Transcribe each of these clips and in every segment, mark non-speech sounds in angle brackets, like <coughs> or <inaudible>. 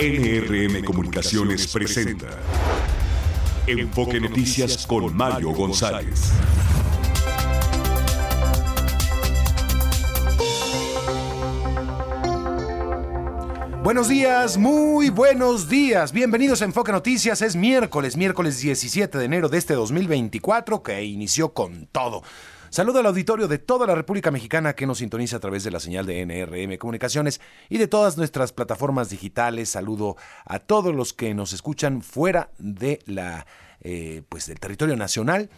NRM Comunicaciones presenta Enfoque Noticias con Mario González. Buenos días, muy buenos días. Bienvenidos a Enfoque Noticias. Es miércoles, miércoles 17 de enero de este 2024 que inició con todo. Saludo al auditorio de toda la República Mexicana que nos sintoniza a través de la señal de NRM Comunicaciones y de todas nuestras plataformas digitales. Saludo a todos los que nos escuchan fuera de la, eh, pues del territorio nacional.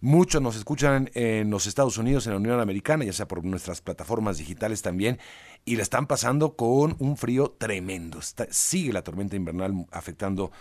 Muchos nos escuchan en los Estados Unidos, en la Unión Americana, ya sea por nuestras plataformas digitales también, y la están pasando con un frío tremendo. sigue la tormenta invernal afectando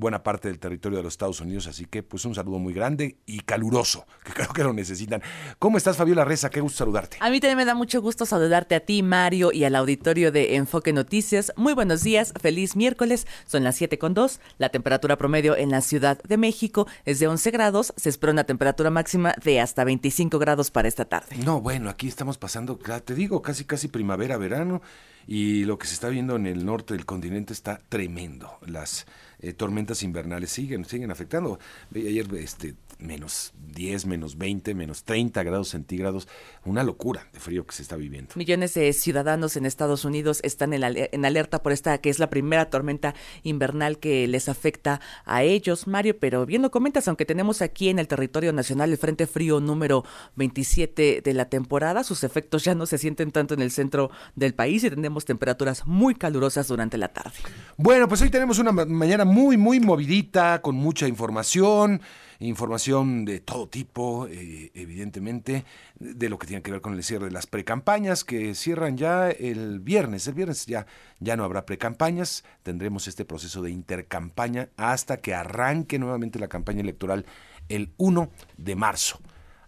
buena parte del territorio de los Estados Unidos, así que pues un saludo muy grande y caluroso, que creo que lo necesitan. ¿Cómo estás, Fabiola Reza? Qué gusto saludarte. A mí también me da mucho gusto saludarte a ti, Mario, y al auditorio de Enfoque Noticias. Muy buenos días, feliz miércoles, son las 7 con 2, la temperatura promedio en la Ciudad de México es de 11 grados, se espera una temperatura máxima de hasta 25 grados para esta tarde. No, bueno, aquí estamos pasando, te digo, casi casi primavera, verano y lo que se está viendo en el norte del continente está tremendo. Las tormentas invernales siguen, siguen afectando. Ayer este, menos 10, menos 20, menos 30 grados centígrados, una locura de frío que se está viviendo. Millones de ciudadanos en Estados Unidos están en, en, alerta por esta, que es la primera tormenta invernal que les afecta a ellos, Mario, pero bien lo comentas, aunque tenemos aquí en el territorio nacional el Frente Frío número 27 de la temporada, sus efectos ya no se sienten tanto en el centro del país y tenemos temperaturas muy calurosas durante la tarde. Bueno, pues hoy tenemos una mañana muy, muy movidita, con mucha información información de todo tipo, eh, evidentemente, de lo que tiene que ver con el cierre de las precampañas que cierran ya el viernes. El viernes ya, ya no habrá precampañas, tendremos este proceso de intercampaña hasta que arranque nuevamente la campaña electoral el 1 de marzo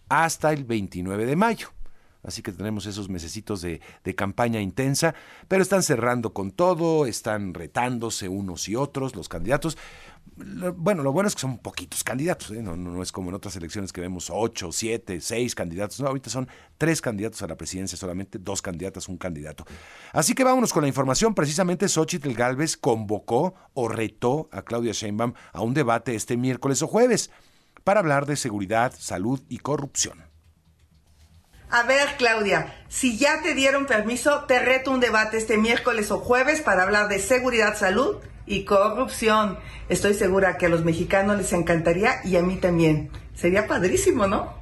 hasta el 29 de mayo. Así que tenemos esos mesecitos de, de, campaña intensa, pero están cerrando con todo, están retándose unos y otros los candidatos bueno, lo bueno es que son poquitos candidatos, ¿eh? no, es como en otras elecciones que vemos ocho, siete, seis candidatos, no, ahorita son tres candidatos a la presidencia solamente, dos candidatas, un candidato. Así que vámonos con la información, precisamente Xochitl Galvez convocó o retó a Claudia Sheinbaum a un debate este miércoles o jueves para hablar de seguridad, salud y corrupción. A ver, Claudia, si ya te dieron permiso, te reto un debate este miércoles o jueves para hablar de seguridad, salud y corrupción. Estoy segura que a los mexicanos les encantaría y a mí también. Sería padrísimo, ¿no?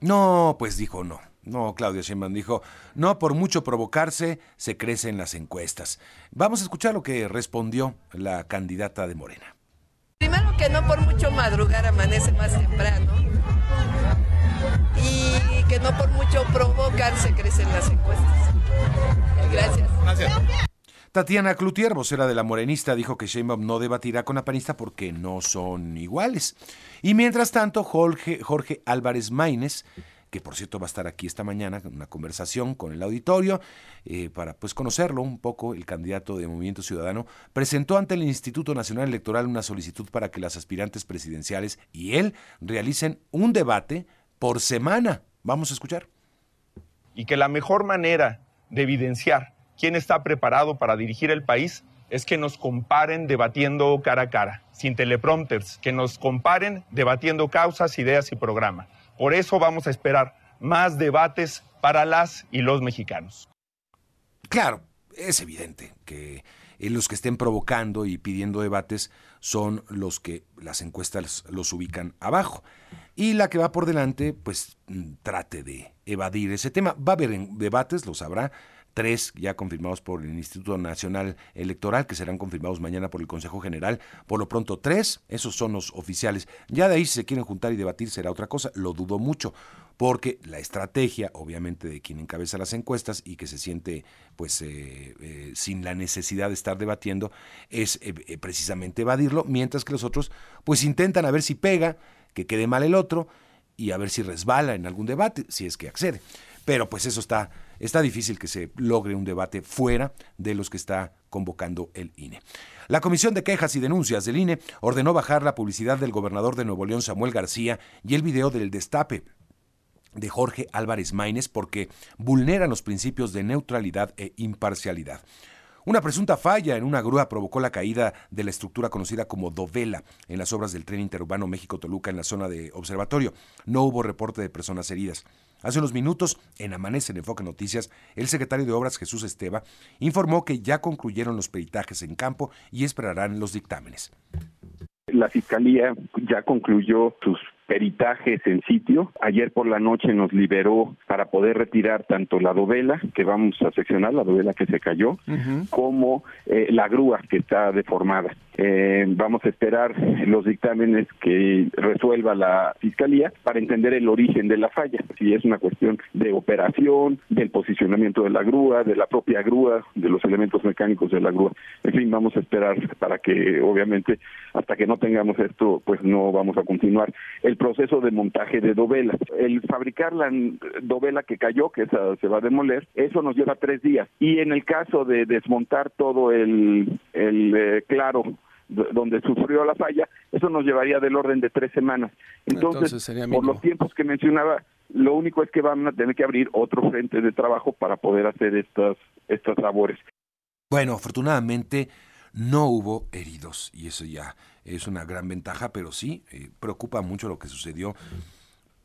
No, pues dijo no. No, Claudia Sheinbaum dijo, no por mucho provocarse se crece en las encuestas. Vamos a escuchar lo que respondió la candidata de Morena. Primero que no por mucho madrugar amanece más temprano. Y que no por mucho provocar se crecen las encuestas. Gracias. Gracias. Tatiana Cloutier, vocera de la Morenista, dijo que Sheinbaum no debatirá con la panista porque no son iguales. Y mientras tanto, Jorge, Álvarez Maínez, que por cierto va a estar aquí esta mañana en una conversación con el auditorio eh, para pues conocerlo un poco, el candidato de Movimiento Ciudadano, presentó ante el Instituto Nacional Electoral una solicitud para que las aspirantes presidenciales y él realicen un debate por semana. Vamos a escuchar. Y que la mejor manera de evidenciar quién está preparado para dirigir el país es que nos comparen debatiendo cara a cara, sin teleprompters, que nos comparen debatiendo causas, ideas y programa. Por eso vamos a esperar más debates para las y los mexicanos. Claro, es evidente que los que estén provocando y pidiendo debates son los que las encuestas los ubican abajo. Y la que va por delante, pues mm, trate de evadir ese tema. Va a haber debates, lo sabrá, tres ya confirmados por el Instituto Nacional Electoral, que serán confirmados mañana por el Consejo General. Por lo pronto, tres, esos son los oficiales. Ya de ahí, si se quieren juntar y debatir, será otra cosa. Lo dudo mucho, porque la estrategia, obviamente, de quien encabeza las encuestas y que se siente, pues, eh, eh, sin la necesidad de estar debatiendo, es eh, precisamente evadirlo, mientras que los otros, pues, intentan a ver si pega, que quede mal el otro y a ver si resbala en algún debate, si es que accede. Pero pues eso está, está difícil que se logre un debate fuera de los que está convocando el INE. La Comisión de Quejas y Denuncias del INE ordenó bajar la publicidad del gobernador de Nuevo León, Samuel García, y el video del destape de Jorge Álvarez Maínez porque vulneran los principios de neutralidad e imparcialidad. Una presunta falla en una grúa provocó la caída de la estructura conocida como Dovela en las obras del tren interurbano México-Toluca en la zona de observatorio. No hubo reporte de personas heridas. Hace unos minutos, en Amanece en Enfoque Noticias, el secretario de Obras Jesús Esteba informó que ya concluyeron los peritajes en campo y esperarán los dictámenes. La Fiscalía ya concluyó sus peritajes en sitio. Ayer por la noche nos liberó para poder retirar tanto la dovela que vamos a seccionar, la dovela que se cayó, como eh, la grúa que está deformada. Eh, vamos a esperar los dictámenes que resuelva la Fiscalía para entender el origen de la falla, si es una cuestión de operación, del posicionamiento de la grúa, de la propia grúa, de los elementos mecánicos de la grúa. En fin, vamos a esperar para que, obviamente, hasta que no tengamos esto, pues no vamos a continuar. El proceso de montaje de dovela. El fabricar la dovela que cayó, que se va a demoler, eso nos lleva tres días. Y en el caso de desmontar todo el, el eh, claro donde sufrió la falla, eso nos llevaría del orden de tres semanas. Entonces, por los tiempos que mencionaba, lo único es que van a tener que abrir otro frente de trabajo para poder hacer estas, estas labores. Bueno, afortunadamente no hubo heridos y eso ya es una gran ventaja, pero sí eh, preocupa mucho lo que sucedió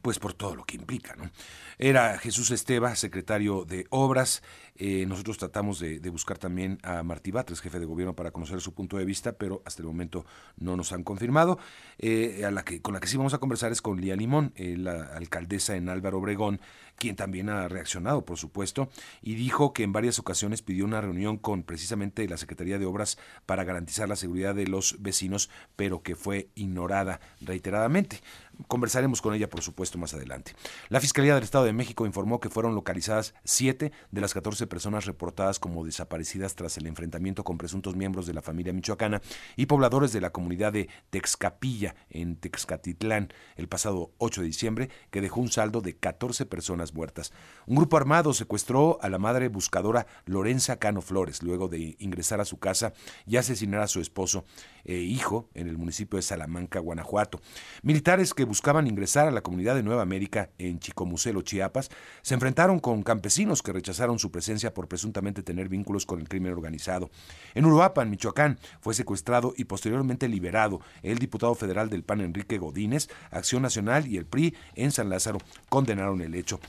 pues por todo lo que implica. ¿no? Era Jesús Esteba, secretario de Obras. Eh, nosotros tratamos de, buscar también a Martí Batres, jefe de gobierno, para conocer su punto de vista, pero hasta el momento no nos han confirmado. Eh, a la que, con la que sí vamos a conversar es con Lía Limón, la alcaldesa en Álvaro Obregón, quien también ha reaccionado, por supuesto, y dijo que en varias ocasiones pidió una reunión con precisamente la Secretaría de Obras para garantizar la seguridad de los vecinos, pero que fue ignorada reiteradamente. Conversaremos con ella, por supuesto, más adelante. La Fiscalía del Estado de México informó que fueron localizadas siete de las 14 personas reportadas como desaparecidas tras el enfrentamiento con presuntos miembros de la familia michoacana y pobladores de la comunidad de Texcapilla, en Texcatitlán, el pasado 8 de diciembre, que dejó un saldo de 14 personas muertas. Un grupo armado secuestró a la madre buscadora Lorenza Cano Flores luego de ingresar a su casa y asesinar a su esposo e hijo en el municipio de Salamanca, Guanajuato. Militares que buscaban ingresar a la comunidad de Nueva América en Chicomucelo, Chiapas, se enfrentaron con campesinos que rechazaron su presencia por presuntamente tener vínculos con el crimen organizado. En Uruapan, Michoacán, fue secuestrado y posteriormente liberado el diputado federal del PAN Enrique Godínez, Acción Nacional y el PRI en San Lázaro condenaron el hecho.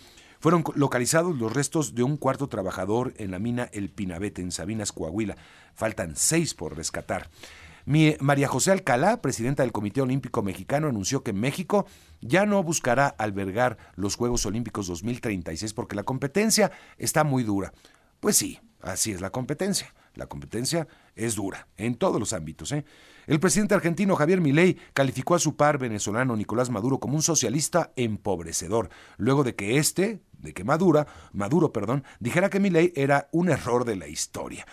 Fueron localizados los restos de un cuarto trabajador en la mina El Pinabete, en Sabinas, Coahuila. Faltan seis por rescatar. María José Alcalá, presidenta del Comité Olímpico Mexicano, anunció que México ya no buscará albergar los Juegos Olímpicos 2036 porque la competencia está muy dura. Pues sí, así es la competencia. La competencia es dura en todos los ámbitos. ¿eh? El presidente argentino Javier Milei calificó a su par venezolano Nicolás Maduro como un socialista empobrecedor, luego de que este, de que Maduro, Maduro, perdón, dijera que Milei era un error de la historia.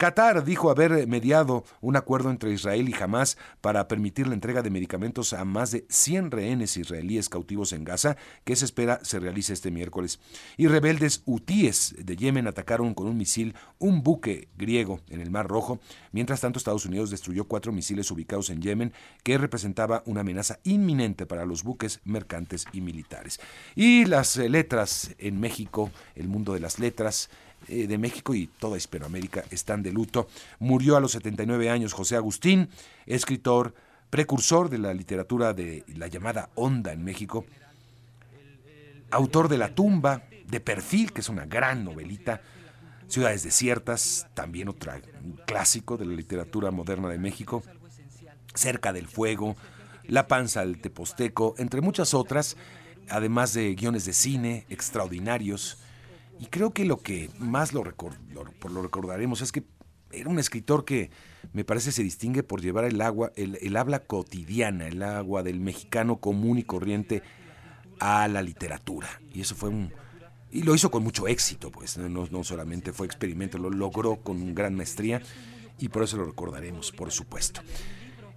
Qatar dijo haber mediado un acuerdo entre Israel y Hamas para permitir la entrega de medicamentos a más de 100 rehenes israelíes cautivos en Gaza, que se espera se realice este miércoles. Y rebeldes hutíes de Yemen atacaron con un misil un buque griego en el Mar Rojo. Mientras tanto, Estados Unidos destruyó cuatro misiles ubicados en Yemen, que representaba una amenaza inminente para los buques mercantes y militares. Y las letras en México, el mundo de las letras, eh, de México y toda Hispanoamérica están de luto. Murió a los 79 años José Agustín, escritor, precursor de la literatura de la llamada onda en México, autor de La tumba, de Perfil, que es una gran novelita, Ciudades desiertas, también otro clásico de la literatura moderna de México, Cerca del fuego, La panza del teposteco, entre muchas otras, además de guiones de cine extraordinarios, y creo que lo que más lo, lo, recordaremos es que era un escritor que me parece se distingue por llevar el agua, el, habla cotidiana, el agua del mexicano común y corriente a la literatura. Y eso fue un... Y lo hizo con mucho éxito, pues no, no solamente fue experimento, lo logró con gran maestría y por eso lo recordaremos, por supuesto.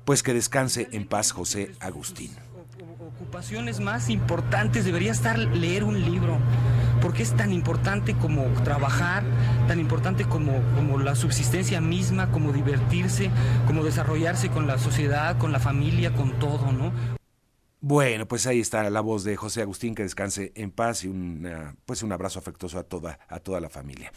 Pues que descanse en paz José Agustín. Ocupaciones más importantes debería estar leer un libro ¿Por qué es tan importante como trabajar, tan importante como, como la subsistencia misma, como divertirse, como desarrollarse con la sociedad, con la familia, con todo, ¿no? Bueno, pues ahí está la voz de José Agustín, que descanse en paz y un, pues un abrazo afectuoso a toda, a toda la familia.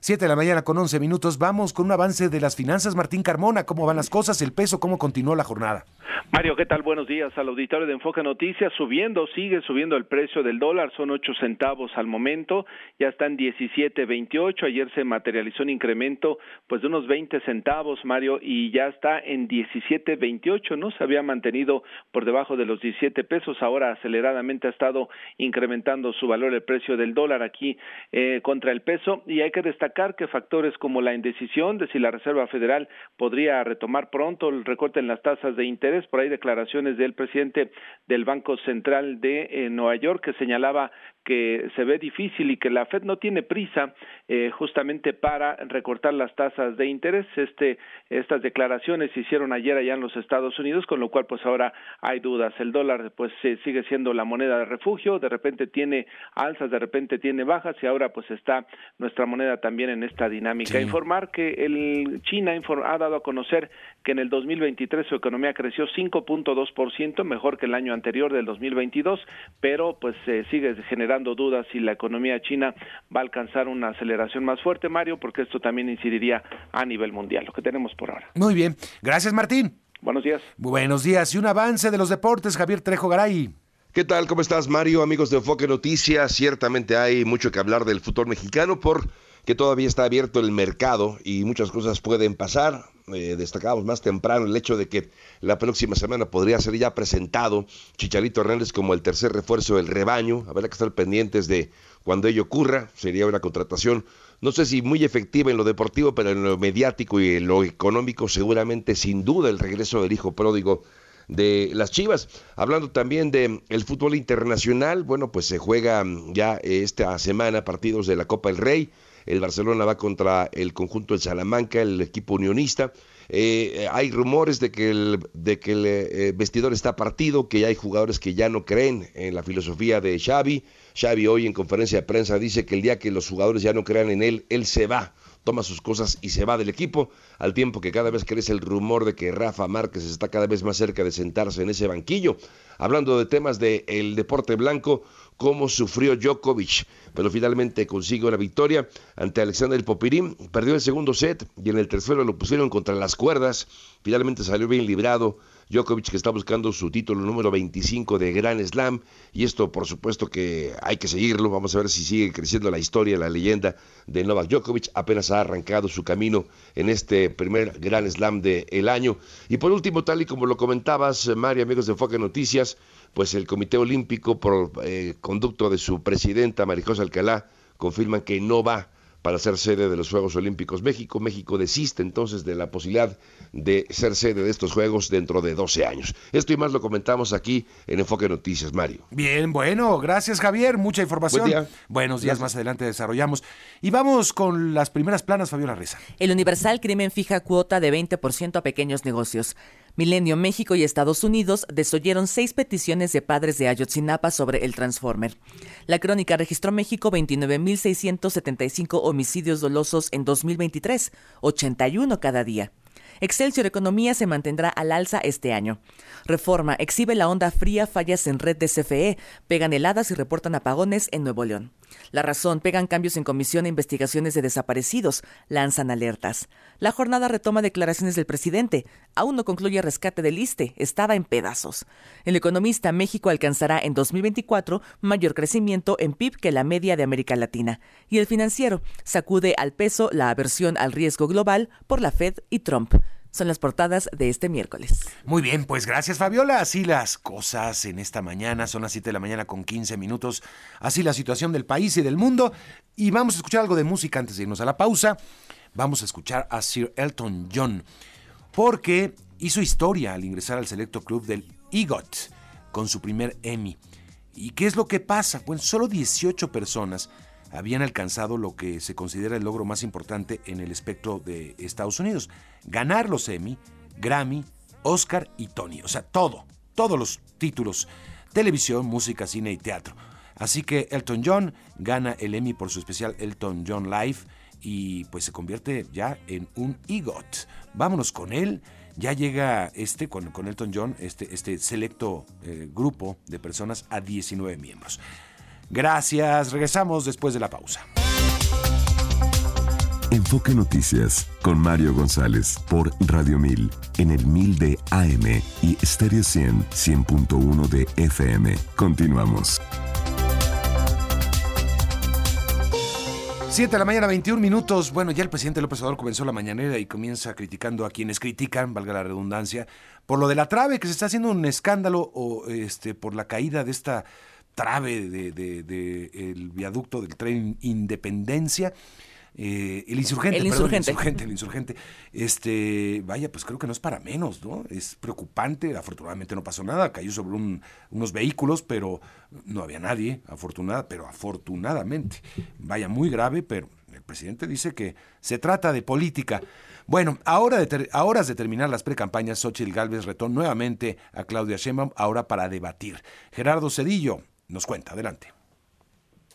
Siete de la mañana con once minutos, vamos con un avance de las finanzas. Martín Carmona, ¿cómo van las cosas? ¿El peso cómo continuó la jornada? Mario, ¿qué tal? Buenos días al auditorio de Enfoque Noticias. Subiendo, sigue subiendo el precio del dólar, son ocho centavos al momento, ya están 17.28. Ayer se materializó un incremento pues de unos 20 centavos, Mario, y ya está en 17.28, ¿no? Se había mantenido por debajo de los 17 pesos, ahora aceleradamente ha estado incrementando su valor el precio del dólar aquí eh, contra el peso. Y hay que destacar que factores como la indecisión de si la Reserva Federal podría retomar pronto el recorte en las tasas de interés, por ahí declaraciones del presidente del Banco Central de eh, Nueva York que señalaba que se ve difícil y que la Fed no tiene prisa eh, justamente para recortar las tasas de interés. Este, estas declaraciones se hicieron ayer allá en los Estados Unidos, con lo cual pues ahora hay dudas. El dólar pues sigue siendo la moneda de refugio, de repente tiene alzas, de repente tiene bajas y ahora pues está nuestra moneda también en esta dinámica. Informar que el China ha dado a conocer que en el 2023 su economía creció 5.2%, mejor que el año anterior del 2022, pero pues se sigue generando dudas si la economía china va a alcanzar una aceleración más fuerte, Mario, porque esto también incidiría a nivel mundial, lo que tenemos por ahora. Muy bien, gracias Martín. Buenos días. Buenos días y un avance de los deportes, Javier Trejo Garay. ¿Qué tal? ¿Cómo estás, Mario? Amigos de Enfoque Noticias, ciertamente hay mucho que hablar del fútbol mexicano por que todavía está abierto el mercado y muchas cosas pueden pasar. Eh, destacamos más temprano el hecho de que la próxima semana podría ser ya presentado Chicharito Hernández como el tercer refuerzo del rebaño. Habrá que estar pendientes de cuando ello ocurra. Sería una contratación, no sé si muy efectiva en lo deportivo, pero en lo mediático y en lo económico seguramente sin duda el regreso del hijo pródigo de las Chivas. Hablando también de el fútbol internacional, bueno, pues se juega ya esta semana partidos de la Copa del Rey. El Barcelona va contra el conjunto de Salamanca, el equipo unionista. Eh, hay rumores de que el, eh, vestidor está partido, que ya hay jugadores que ya no creen en la filosofía de Xavi. Xavi hoy en conferencia de prensa dice que el día que los jugadores ya no crean en él, él se va toma sus cosas y se va del equipo, al tiempo que cada vez crece el rumor de que Rafa Márquez está cada vez más cerca de sentarse en ese banquillo. Hablando de temas del el deporte blanco, cómo sufrió Djokovic, pero finalmente consigue una victoria ante Alexander Popirín, perdió el segundo set y en el tercero lo pusieron contra las cuerdas, finalmente salió bien librado Djokovic que está buscando su título número 25 de Grand Slam y esto por supuesto que hay que seguirlo, vamos a ver si sigue creciendo la historia, la leyenda de Novak Djokovic, apenas ha arrancado su camino en este primer Grand Slam del año. Y por último, tal y como lo comentabas, Mario, amigos de Enfoque Noticias, pues el Comité Olímpico por eh, conducto de su presidenta Marijosa Alcalá confirman que no va para ser sede de los Juegos Olímpicos México. México desiste entonces de la posibilidad de ser sede de estos Juegos dentro de 12 años. Esto y más lo comentamos aquí en Enfoque Noticias, Mario. Bien, bueno, gracias Javier, mucha información. Buenos días, más adelante desarrollamos. Y vamos con las primeras planas, Fabiola Reza. El Universal Crimen fija cuota de 20% a pequeños negocios. Milenio, México y Estados Unidos desoyeron seis peticiones de padres de Ayotzinapa sobre el Transformer. La crónica registró México 29.675 homicidios dolosos en 2023, 81 cada día. Excelsior Economía se mantendrá al alza este año. Reforma exhibe la onda fría, fallas en red de CFE, pegan heladas y reportan apagones en Nuevo León. La razón, pegan cambios en comisión e investigaciones de desaparecidos, lanzan alertas. La jornada retoma declaraciones del presidente. Aún no concluye rescate del ISTE, estaba en pedazos. El economista México alcanzará en 2024 mayor crecimiento en PIB que la media de América Latina. Y el financiero sacude al peso la aversión al riesgo global por la Fed y Trump son las portadas de este miércoles. Muy bien, pues gracias Fabiola. Así las cosas en esta mañana, son las 7 de la mañana con 15 minutos. Así la situación del país y del mundo. Y vamos a escuchar algo de música antes de irnos a la pausa. Vamos a escuchar a Sir Elton John, porque hizo historia al ingresar al selecto club del EGOT con su primer Emmy. ¿Y qué es lo que pasa? Pues solo 18 personas habían alcanzado lo que se considera el logro más importante en el espectro de Estados Unidos. Ganar los Emmy, Grammy, Oscar y Tony. O sea, todo, todos los títulos. Televisión, música, cine y teatro. Así que Elton John gana el Emmy por su especial Elton John Live y pues se convierte ya en un EGOT. Vámonos con él ya llega este, con, Elton John, este, este selecto eh, grupo de personas a 19 miembros. Gracias, regresamos después de la pausa. Enfoque Noticias con Mario González por Radio 1000 en el 1000 de AM y Stereo 100 100.1 de FM. Continuamos. 7 de la mañana, 21 minutos. Bueno, ya el presidente López Obrador comenzó la mañanera y comienza criticando a quienes critican, valga la redundancia, por lo de la trave, que se está haciendo un escándalo o este por la caída de esta trave del de, de, el viaducto del tren Independencia. Eh, el insurgente, el perdón, insurgente. el insurgente, el insurgente. Este, vaya, pues creo que no es para menos, ¿no? Es preocupante. Afortunadamente no pasó nada, cayó sobre un, unos vehículos, pero no había nadie, afortunada, pero afortunadamente. Vaya, muy grave, pero el presidente dice que se trata de política. Bueno, ahora de a horas de terminar las precampañas, Xochitl Gálvez retó nuevamente a Claudia Sheinbaum, ahora para debatir. Gerardo Cedillo nos cuenta, adelante.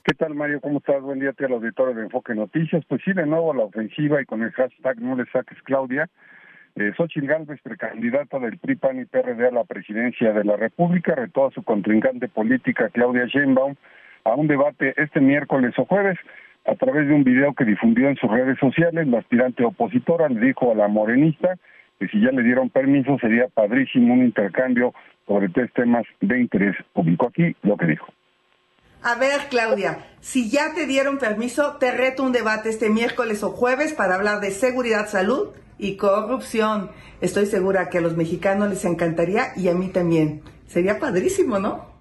¿Qué tal, Mario? ¿Cómo estás? Buen día a al auditorio de Enfoque Noticias. Pues sí, de nuevo la ofensiva y con el hashtag no le saques Claudia. Eh, Xochitl precandidata del PRI, PAN y PRD a la presidencia de la República, retó a su contrincante política Claudia Sheinbaum a un debate este miércoles o jueves. A través de un video que difundió en sus redes sociales, la aspirante opositora le dijo a la morenista que si ya le dieron permiso sería padrísimo un intercambio sobre tres temas de interés público. Aquí lo que dijo. A ver, Claudia, si ya te dieron permiso, te reto un debate este miércoles o jueves para hablar de seguridad, salud y corrupción. Estoy segura que a los mexicanos les encantaría y a mí también. Sería padrísimo, ¿no?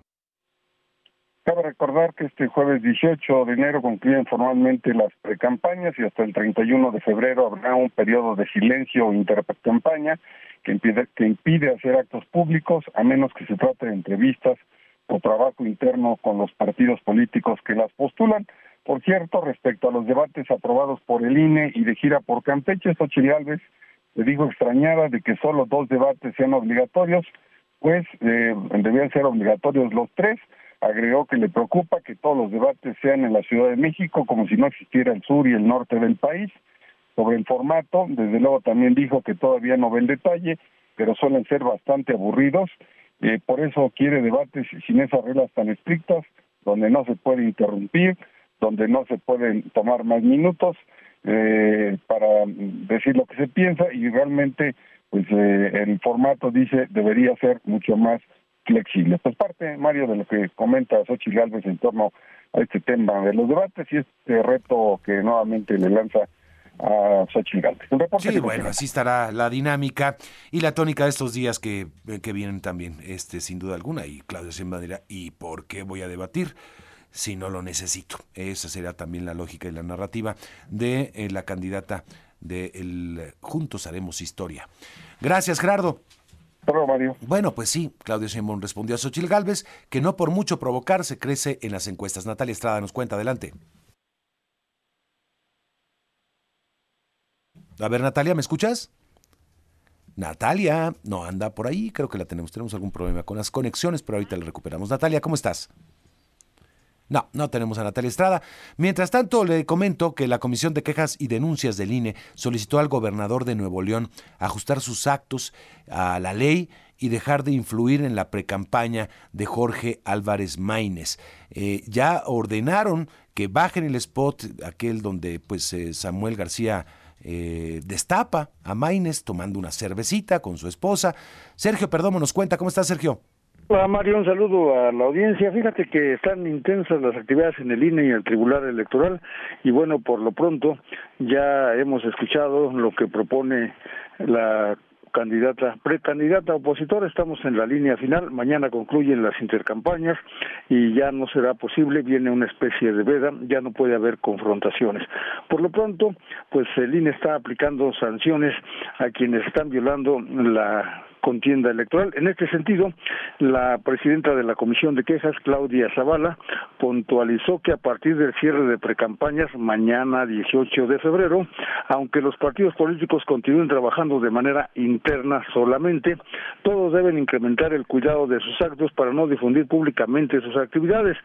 Cabe recordar que este jueves 18 de enero concluyen formalmente las precampañas y hasta el 31 de febrero habrá un periodo de silencio intercampaña que impide, que impide hacer actos públicos a menos que se trate de entrevistas o trabajo interno con los partidos políticos que las postulan. Por cierto, respecto a los debates aprobados por el INE y de gira por Campeche, Xochitl Gálvez le dijo extrañada de que solo dos debates sean obligatorios, pues eh, debían ser obligatorios los tres. Agregó que le preocupa que todos los debates sean en la Ciudad de México, como si no existiera el sur y el norte del país. Sobre el formato, desde luego también dijo que todavía no ve el detalle, pero suelen ser bastante aburridos. Eh, por eso quiere debates sin esas reglas tan estrictas, donde no se puede interrumpir, donde no se pueden tomar más minutos eh, para decir lo que se piensa y realmente pues eh, el formato dice debería ser mucho más flexible. Pues parte, Mario, de lo que comenta Xochitl Gálvez en torno a este tema de los debates y este reto que nuevamente le lanza a Gálvez. Reporte Sí, bueno, así estará la dinámica y la tónica de estos días que, que vienen también, este, sin duda alguna. Y Claudia Sheinbaum dirá, ¿y por qué voy a debatir? si no lo necesito. Esa será también la lógica y la narrativa de eh, la candidata de el Juntos Haremos Historia. Gracias, Gerardo. Hola, Mario. Bueno, pues sí, Claudio Sheinbaum respondió a Xochitl Galvez que no por mucho provocar se crece en las encuestas. Natalia Estrada nos cuenta, adelante. A ver, Natalia, ¿me escuchas? Natalia, no anda por ahí, creo que la tenemos. Tenemos algún problema con las conexiones, pero ahorita la recuperamos. Natalia, ¿cómo estás? No, no tenemos a Natalia Estrada. Mientras tanto, le comento que la Comisión de Quejas y Denuncias del INE solicitó al gobernador de Nuevo León ajustar sus actos a la ley y dejar de influir en la precampaña de Jorge Álvarez Maínez. Eh, ya ordenaron que bajen el spot, aquel donde pues eh, Samuel García eh, destapa a Maínez tomando una cervecita con su esposa. Sergio Perdomo nos cuenta, ¿cómo estás, Sergio? Hola Mario, un saludo a la audiencia. Fíjate que están intensas las actividades en el INE y el Tribunal Electoral y bueno, por lo pronto ya hemos escuchado lo que propone la candidata, precandidata opositora, estamos en la línea final, mañana concluyen las intercampañas y ya no será posible, viene una especie de veda, ya no puede haber confrontaciones. Por lo pronto, pues el INE está aplicando sanciones a quienes están violando la contienda electoral. En este sentido, la presidenta de la Comisión de Quejas, Claudia Zavala, puntualizó que a partir del cierre de precampañas mañana 18 de febrero, aunque los partidos políticos continúen trabajando de manera interna solamente, todos deben incrementar el cuidado de sus actos para no difundir públicamente sus actividades.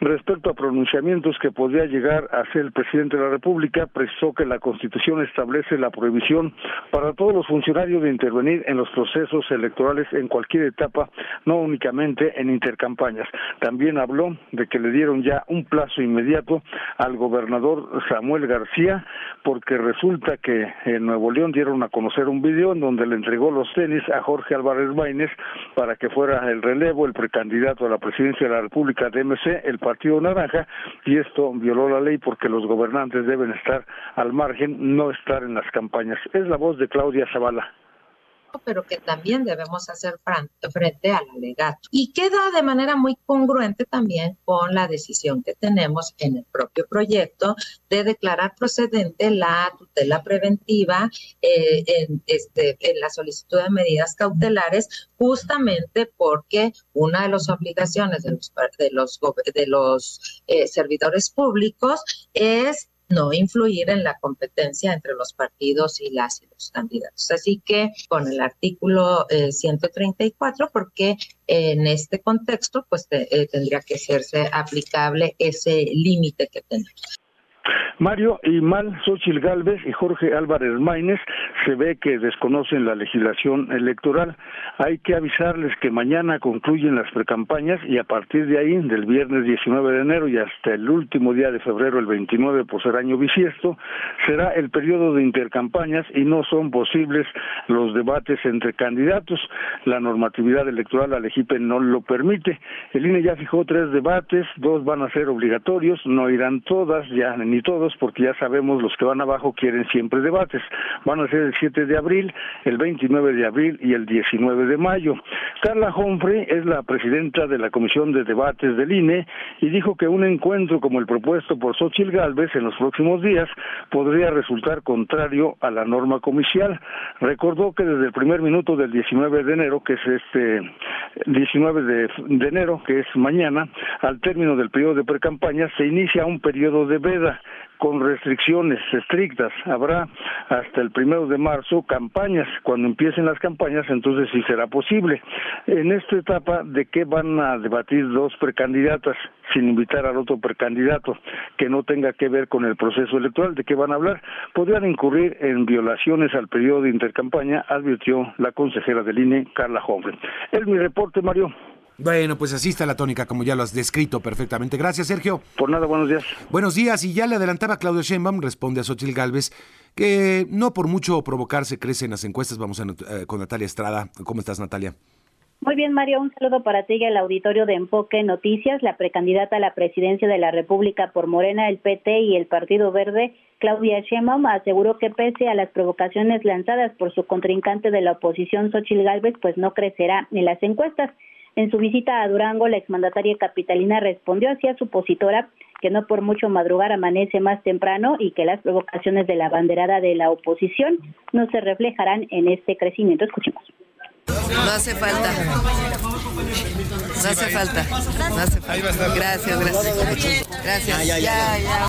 Respecto a pronunciamientos que podría llegar a ser el presidente de la República, precisó que la Constitución establece la prohibición para todos los funcionarios de intervenir en los procesos electorales en cualquier etapa, no únicamente en intercampañas. También habló de que le dieron ya un plazo inmediato al gobernador Samuel García, porque resulta que en Nuevo León dieron a conocer un video en donde le entregó los tenis a Jorge Álvarez Maínez para que fuera el relevo, el precandidato a la presidencia de la República de el Partido Naranja, y esto violó la ley porque los gobernantes deben estar al margen, no estar en las campañas. Es la voz de Claudia Zavala pero que también debemos hacer frente al alegato. Y queda de manera muy congruente también con la decisión que tenemos en el propio proyecto de declarar procedente la tutela preventiva eh, en, este, en la solicitud de medidas cautelares, justamente porque una de las obligaciones de los, de los, de los eh, servidores públicos es no influir en la competencia entre los partidos y las y los candidatos. Así que con el artículo 134, eh, porque en este contexto, pues eh, tendría que serse aplicable ese límite que tenemos. Mario Imal, Xochil Gálvez y Jorge Álvarez Maínez se ve que desconocen la legislación electoral. Hay que avisarles que mañana concluyen las precampañas y a partir de ahí, del viernes 19 de enero y hasta el último día de febrero, el 29 por ser año bisiesto, será el periodo de intercampañas y no son posibles los debates entre candidatos. La normatividad electoral, la Legipe no lo permite. El INE ya fijó tres debates, dos van a ser obligatorios, no irán todas, ya ni todos porque ya sabemos los que van abajo quieren siempre debates. Van a ser el 7 de abril, el 29 de abril y el 19 de mayo. Carla Humphrey es la presidenta de la Comisión de Debates del INE y dijo que un encuentro como el propuesto por Xochitl Gálvez en los próximos días podría resultar contrario a la norma comicial. Recordó que desde el primer minuto del 19 de enero, que es este 19 de, de enero, que es mañana, al término del periodo de precampaña, se inicia un periodo de veda con restricciones estrictas. Habrá hasta el primero de marzo campañas. Cuando empiecen las campañas, entonces sí será posible. En esta etapa, ¿de qué van a debatir dos precandidatas sin invitar al otro precandidato que no tenga que ver con el proceso electoral? ¿De qué van a hablar? Podrían incurrir en violaciones al periodo de intercampaña, advirtió la consejera del INE, Carla Hombre. Es mi reporte, Mario. Bueno, pues así está la tónica, como ya lo has descrito perfectamente. Gracias, Sergio. Por nada, buenos días. Buenos días, y ya le adelantaba Claudio Sheinbaum, responde a Xochitl Galvez, que no por mucho provocarse crece en las encuestas. Vamos a, eh, con Natalia Estrada. ¿Cómo estás, Natalia? Muy bien, Mario, un saludo para ti y al auditorio de Enfoque Noticias. La precandidata a la presidencia de la República por Morena, el PT y el Partido Verde, Claudia Sheinbaum, aseguró que pese a las provocaciones lanzadas por su contrincante de la oposición, Xochitl Gálvez, pues no crecerá en las encuestas. En su visita a Durango, la exmandataria capitalina respondió hacia su opositora que no por mucho madrugar amanece más temprano y que las provocaciones de la banderada de la oposición no se reflejarán en este crecimiento. Escuchemos. No hace falta. No hace falta. No hace falta. Gracias, gracias. Gracias. Ya, ya.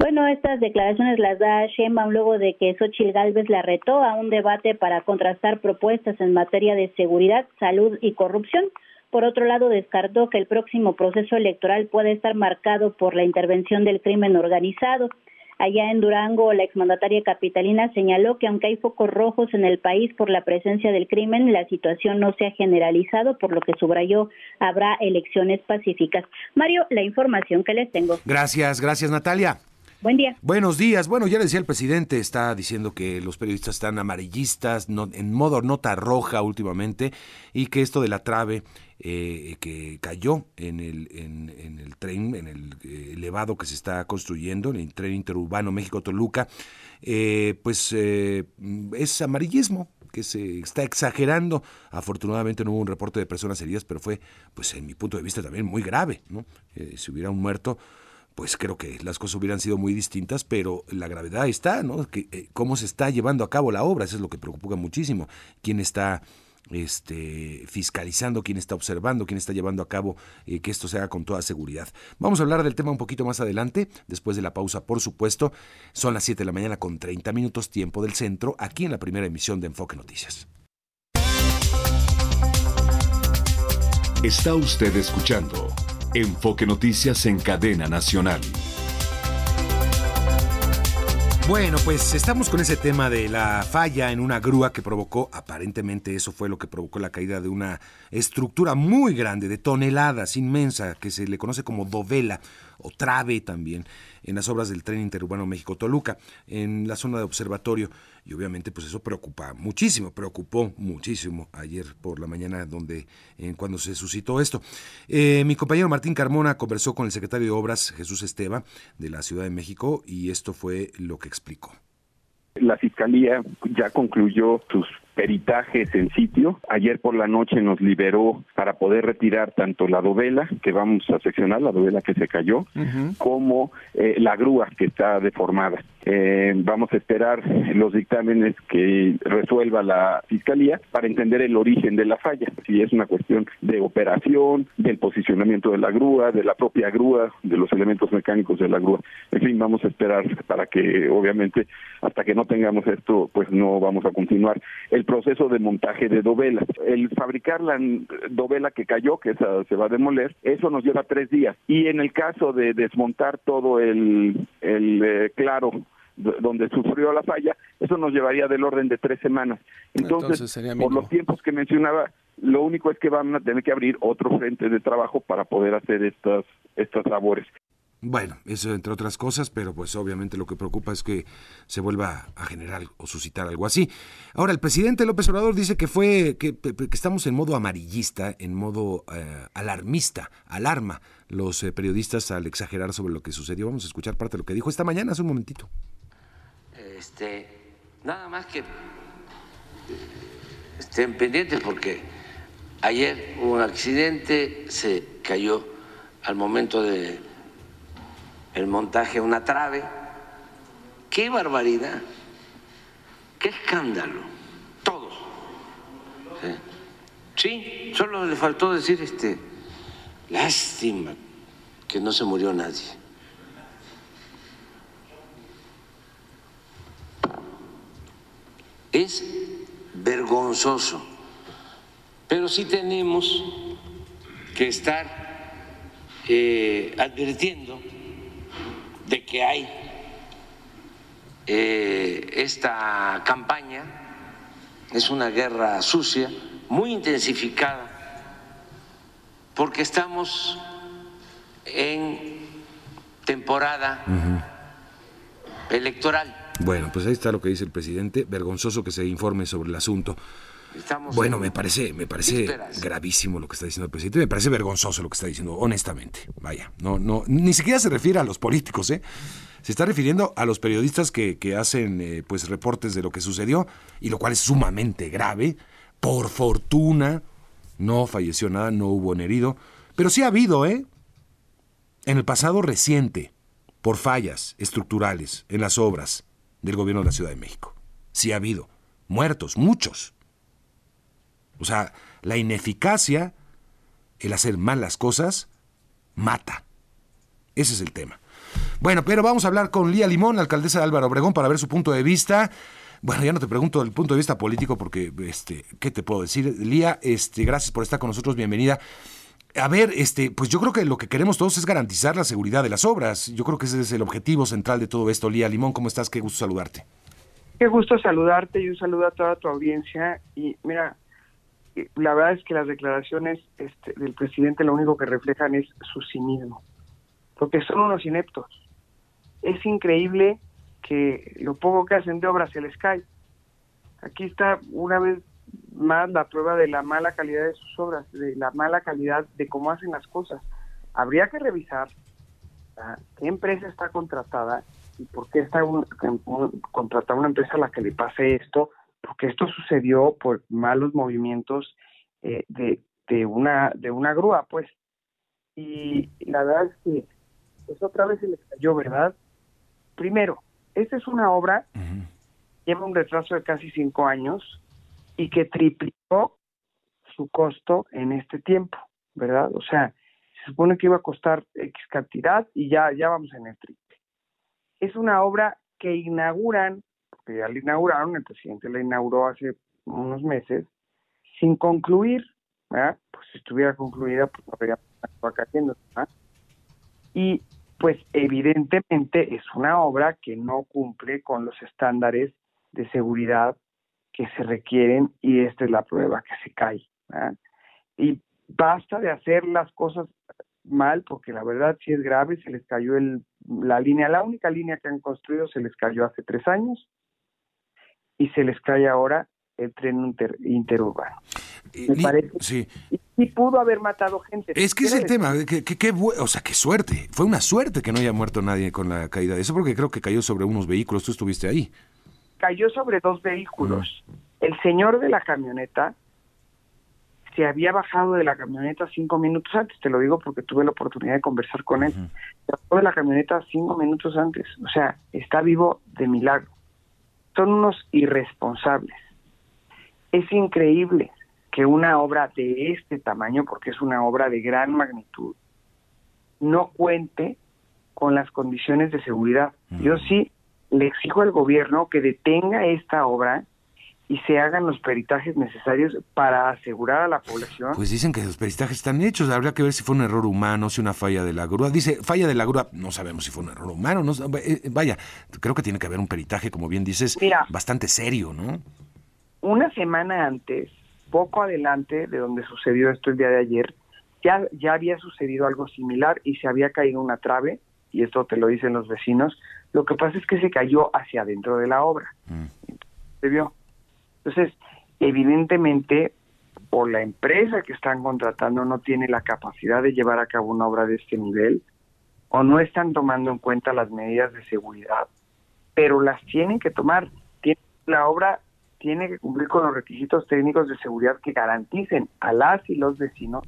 Bueno, estas declaraciones las da Sheinbaum luego de que Xochitl Gálvez la retó a un debate para contrastar propuestas en materia de seguridad, salud y corrupción. Por otro lado, descartó que el próximo proceso electoral puede estar marcado por la intervención del crimen organizado. Allá en Durango, la exmandataria capitalina señaló que aunque hay focos rojos en el país por la presencia del crimen, la situación no se ha generalizado, por lo que subrayó habrá elecciones pacíficas. Mario, la información que les tengo. Gracias, gracias Natalia. Buen día. Buenos días. Bueno, ya decía el presidente, está diciendo que los periodistas están amarillistas, en modo nota roja últimamente, y que esto de la trave eh, que cayó en el, en, el tren, en el eh, elevado que se está construyendo, en el tren interurbano México-Toluca, eh, pues es amarillismo que se está exagerando. Afortunadamente no hubo un reporte de personas heridas, pero fue, pues en mi punto de vista también muy grave, ¿no? si hubiera un muerto, pues creo que las cosas hubieran sido muy distintas, pero la gravedad está, ¿no? Que, eh, cómo se está llevando a cabo la obra, eso es lo que preocupa muchísimo. ¿Quién está este, fiscalizando, quién está observando, quién está llevando a cabo eh, que esto se haga con toda seguridad. Vamos a hablar del tema un poquito más adelante, después de la pausa, por supuesto. Son las 7 de la mañana con 30 minutos tiempo del centro, aquí en la primera emisión de Enfoque Noticias. Está usted escuchando Enfoque Noticias en cadena nacional. Bueno, pues estamos con ese tema de la falla en una grúa que provocó, aparentemente eso fue lo que provocó la caída de una estructura muy grande, de toneladas, inmensa, que se le conoce como dovela o trave también, en las obras del tren interurbano México-Toluca, en la zona de observatorio. Y obviamente pues eso preocupa muchísimo, preocupó muchísimo ayer por la mañana donde, en cuando se suscitó esto. Eh, mi compañero Martín Carmona conversó con el secretario de Obras, Jesús Esteva, de la Ciudad de México, y esto fue lo que explicó. La Fiscalía ya concluyó sus peritajes en sitio. Ayer por la noche nos liberó para poder retirar tanto la dovela, que vamos a seccionar, la dovela que se cayó, como eh, la grúa que está deformada. Eh, vamos a esperar los dictámenes que resuelva la Fiscalía para entender el origen de la falla, si es una cuestión de operación, del posicionamiento de la grúa, de la propia grúa, de los elementos mecánicos de la grúa. En fin, vamos a esperar para que, obviamente, hasta que no tengamos esto, pues no vamos a continuar. El proceso de montaje de dovelas. El fabricar la dovela que cayó, que esa se va a demoler, eso nos lleva tres días. Y en el caso de desmontar todo el, eh, claro donde sufrió la falla, eso nos llevaría del orden de tres semanas. Entonces, por los tiempos que mencionaba, lo único es que van a tener que abrir otro frente de trabajo para poder hacer estas, estas labores. Bueno, eso entre otras cosas, pero pues obviamente lo que preocupa es que se vuelva a generar o suscitar algo así. Ahora, el presidente López Obrador dice que fue que, estamos en modo amarillista, en modo eh, alarmista, alarma los eh, periodistas al exagerar sobre lo que sucedió. Vamos a escuchar parte de lo que dijo esta mañana, hace un momentito. Este, nada más que estén pendientes porque ayer hubo un accidente, se cayó al momento de el montaje una trave. ¡Qué barbaridad! ¡Qué escándalo! Todos. Sí, solo le faltó decir este, lástima que no se murió nadie. Es vergonzoso, pero sí tenemos que estar eh, advirtiendo de que hay eh, esta campaña, es una guerra sucia, muy intensificada, porque estamos en temporada electoral. Bueno, pues ahí está lo que dice el presidente. Vergonzoso que se informe sobre el asunto bueno, me parece, me parece gravísimo lo que está diciendo el presidente, me parece vergonzoso lo que está diciendo, honestamente. Vaya, no, no, ni siquiera se refiere a los políticos, ¿eh? Se está refiriendo a los periodistas que, hacen eh, pues reportes de lo que sucedió, y lo cual es sumamente grave. Por fortuna, no falleció nada, no hubo un herido, pero sí ha habido, ¿eh? En el pasado reciente, por fallas estructurales en las obras del gobierno de la Ciudad de México. Sí ha habido. Muertos, muchos. O sea, la ineficacia, el hacer mal las cosas, mata. Ese es el tema. Bueno, pero vamos a hablar con Lía Limón, alcaldesa de Álvaro Obregón, para ver su punto de vista. Bueno, ya no te pregunto del punto de vista político porque, este, ¿qué te puedo decir? Lía, este, gracias por estar con nosotros, bienvenida. A ver, este, pues yo creo que lo que queremos todos es garantizar la seguridad de las obras. Yo creo que ese es el objetivo central de todo esto. Lía Limón, ¿cómo estás? Qué gusto saludarte. Qué gusto saludarte y un saludo a toda tu audiencia. Y mira, la verdad es que las declaraciones este, del presidente lo único que reflejan es su cinismo, porque son unos ineptos. Es increíble que lo poco que hacen de obras se les cae. Aquí está una vez más la prueba de la mala calidad de sus obras, de la mala calidad de cómo hacen las cosas. Habría que revisar qué empresa está contratada y por qué está un, contratada una empresa a la que le pase esto porque esto sucedió por malos movimientos eh, de, de, una, de una grúa, pues. Y la verdad es que pues otra vez se les cayó, ¿verdad? Primero, esta es una obra lleva un retraso de casi cinco años y que triplicó su costo en este tiempo, ¿verdad? O sea, se supone que iba a costar X cantidad y ya, ya vamos en el triple. Es una obra que inauguran, porque ya la inauguraron, el presidente la inauguró hace unos meses, sin concluir, ¿verdad? Pues si estuviera concluida, pues habría cayendo, ¿verdad? Y pues evidentemente es una obra que no cumple con los estándares de seguridad que se requieren y esta es la prueba que se cae. Y basta de hacer las cosas mal porque la verdad sí es grave, se les cayó el, la línea, la única línea que han construido se les cayó hace tres años y se les cae ahora el tren interurbano. Me parece. Sí. Y, pudo haber matado gente. Es que es el tema, que, que, o sea, qué suerte. Fue una suerte que no haya muerto nadie con la caída de eso, porque creo que cayó sobre unos vehículos. Tú estuviste ahí cayó sobre dos vehículos. El señor de la camioneta se había bajado de la camioneta cinco minutos antes, te lo digo porque tuve la oportunidad de conversar con él. Se bajó de la camioneta cinco minutos antes, o sea, está vivo de milagro. Son unos irresponsables. Es increíble que una obra de este tamaño, porque es una obra de gran magnitud, no cuente con las condiciones de seguridad. Yo sí le exijo al gobierno que detenga esta obra y se hagan los peritajes necesarios para asegurar a la población. Pues dicen que los peritajes están hechos, habría que ver si fue un error humano, si una falla de la grúa. Dice, falla de la grúa, no sabemos si fue un error humano, no, eh, vaya, creo que tiene que haber un peritaje, como bien dices, bastante serio, ¿no? Una semana antes, poco adelante de donde sucedió esto el día de ayer, ya, ya había sucedido algo similar y se había caído una trave, y esto te lo dicen los vecinos, lo que pasa es que se cayó hacia adentro de la obra. ¿Se vio? Entonces, evidentemente, o la empresa que están contratando no tiene la capacidad de llevar a cabo una obra de este nivel, o no están tomando en cuenta las medidas de seguridad, pero las tienen que tomar. La obra tiene que cumplir con los requisitos técnicos de seguridad que garanticen a las y los vecinos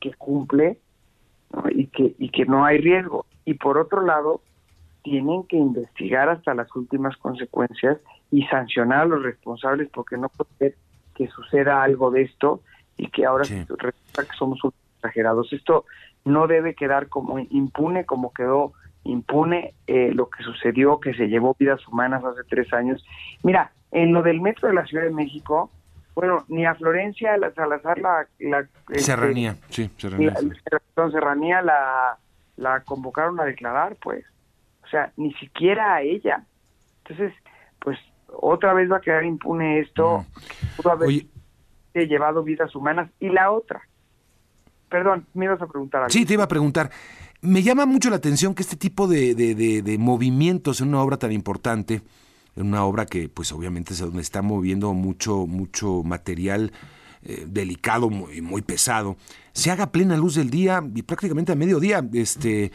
que cumple y que y que no hay riesgo. Y por otro lado, tienen que investigar hasta las últimas consecuencias y sancionar a los responsables porque no puede ser que suceda algo de esto y que ahora resulta que somos exagerados. Esto no debe quedar como impune como quedó impune eh, lo que sucedió, que se llevó vidas humanas hace tres años. Mira, en lo del metro de la Ciudad de México, bueno, ni a Florencia la Salazar la... la este, serranía, sí, Serranía. La, Serranía la, la convocaron a declarar, pues. O sea, ni siquiera a ella. Entonces, pues otra vez va a quedar impune esto. Pudo haber llevado vidas humanas. Y la otra. Perdón, me ibas a preguntar algo. Sí, te iba a preguntar. Me llama mucho la atención que este tipo de, de, movimientos en una obra tan importante, en una obra que pues obviamente es donde está moviendo mucho, mucho material eh, delicado y muy, pesado, se haga plena luz del día y prácticamente a mediodía. Este, eh,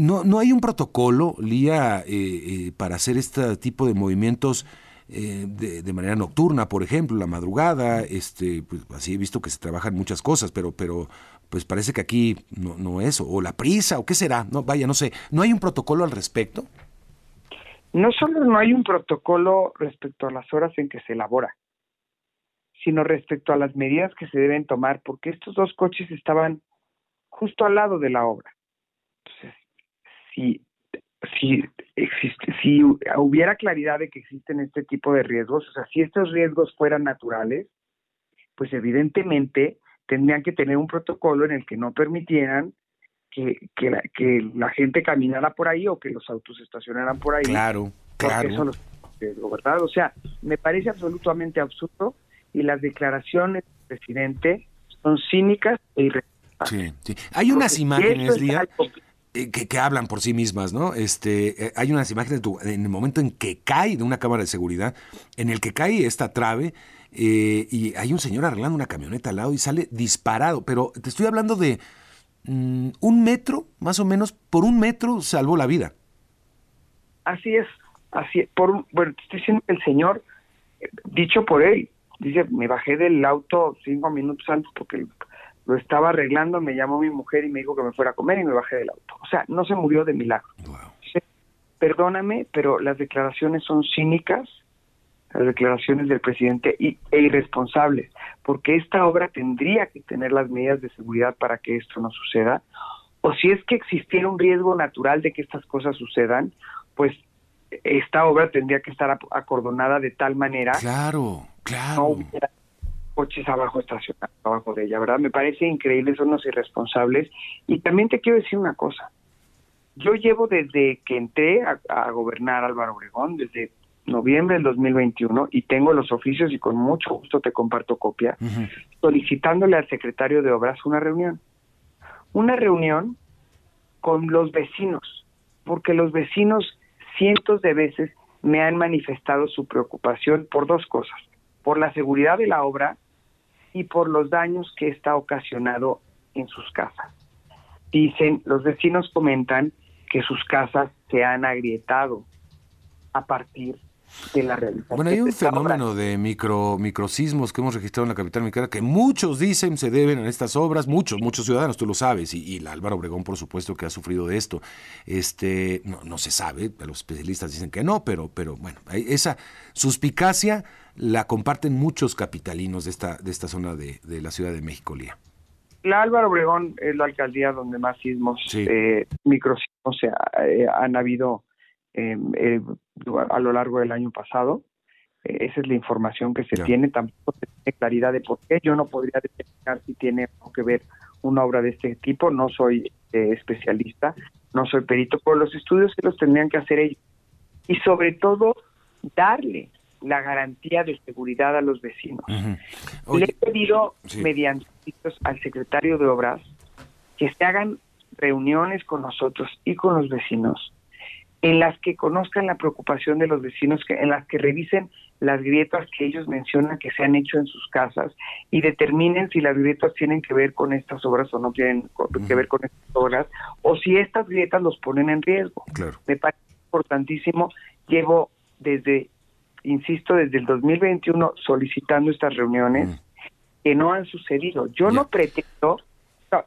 no, no hay un protocolo, Lía, eh, eh, para hacer este tipo de movimientos de, manera nocturna, por ejemplo, la madrugada, este, pues así he visto que se trabajan muchas cosas, pero, pero pues parece que aquí no, no es, o la prisa, o qué será, no, vaya, no sé, ¿no hay un protocolo al respecto? No solo no hay un protocolo respecto a las horas en que se elabora, sino respecto a las medidas que se deben tomar, porque estos dos coches estaban justo al lado de la obra si, si, existe, si hubiera claridad de que existen este tipo de riesgos, o sea, si estos riesgos fueran naturales, pues evidentemente tendrían que tener un protocolo en el que no permitieran que, que, la, que la gente caminara por ahí o que los autos estacionaran por ahí. Claro, claro. Eso ¿verdad? O sea, me parece absolutamente absurdo y las declaraciones del presidente son cínicas e irresponsables. Sí, sí. Hay unas imágenes, Lía, eh, que, hablan por sí mismas, ¿no? Este, eh, hay unas imágenes en el momento en que cae de una cámara de seguridad, en el que cae esta trave eh, y hay un señor arreglando una camioneta al lado y sale disparado, pero te estoy hablando de mm, un metro, más o menos, por un metro salvó la vida. Así es, así por bueno, te estoy diciendo que el señor, dicho por él, dice, me bajé del auto cinco minutos antes porque lo estaba arreglando, me llamó mi mujer y me dijo que me fuera a comer y me bajé del auto. O sea, no se murió de milagro. Perdóname, pero las declaraciones son cínicas, las declaraciones del presidente y, e irresponsables, porque esta obra tendría que tener las medidas de seguridad para que esto no suceda, o si es que existiera un riesgo natural de que estas cosas sucedan, pues esta obra tendría que estar acordonada de tal manera claro, claro. no hubiera coches abajo estacionados abajo de ella, ¿verdad? Me parece increíble, son los irresponsables. Y también te quiero decir una cosa. Yo llevo desde que entré a, gobernar Álvaro Obregón, desde noviembre del 2021, y tengo los oficios y con mucho gusto te comparto copia, solicitándole al secretario de Obras una reunión. Una reunión con los vecinos, porque los vecinos cientos de veces me han manifestado su preocupación por dos cosas, por la seguridad de la obra y por los daños que está ocasionado en sus casas. Dicen, los vecinos comentan que sus casas se han agrietado a partir de la realización. Bueno, hay un fenómeno de micro microsismos que hemos registrado en la capital mexicana que muchos dicen se deben a estas obras, muchos, muchos ciudadanos, tú lo sabes, y, y Álvaro Obregón, por supuesto, que ha sufrido de esto. Este, no, no se sabe, los especialistas dicen que no, pero, pero bueno, esa suspicacia la comparten muchos capitalinos de esta, de esta zona de, la Ciudad de México, Lía. La Álvaro Obregón es la alcaldía donde más sismos, eh, microsismos se eh, han habido em, eh, a lo largo del año pasado. esa es la información que se tiene. Tampoco se tiene claridad de por qué. Yo no podría determinar si tiene que ver una obra de este tipo. No soy especialista, no soy perito, pero los estudios se los tendrían que hacer ellos. Y sobre todo, darle la garantía de seguridad a los vecinos. Le he pedido mediante al secretario de Obras que se hagan reuniones con nosotros y con los vecinos en las que conozcan la preocupación de los vecinos, que, en las que revisen las grietas que ellos mencionan que se han hecho en sus casas y determinen si las grietas tienen que ver con estas obras o no tienen que ver con estas obras, o si estas grietas los ponen en riesgo. Me parece importantísimo. Llevo desde insisto, desde el 2021 solicitando estas reuniones mm. que no han sucedido. Yo no pretendo,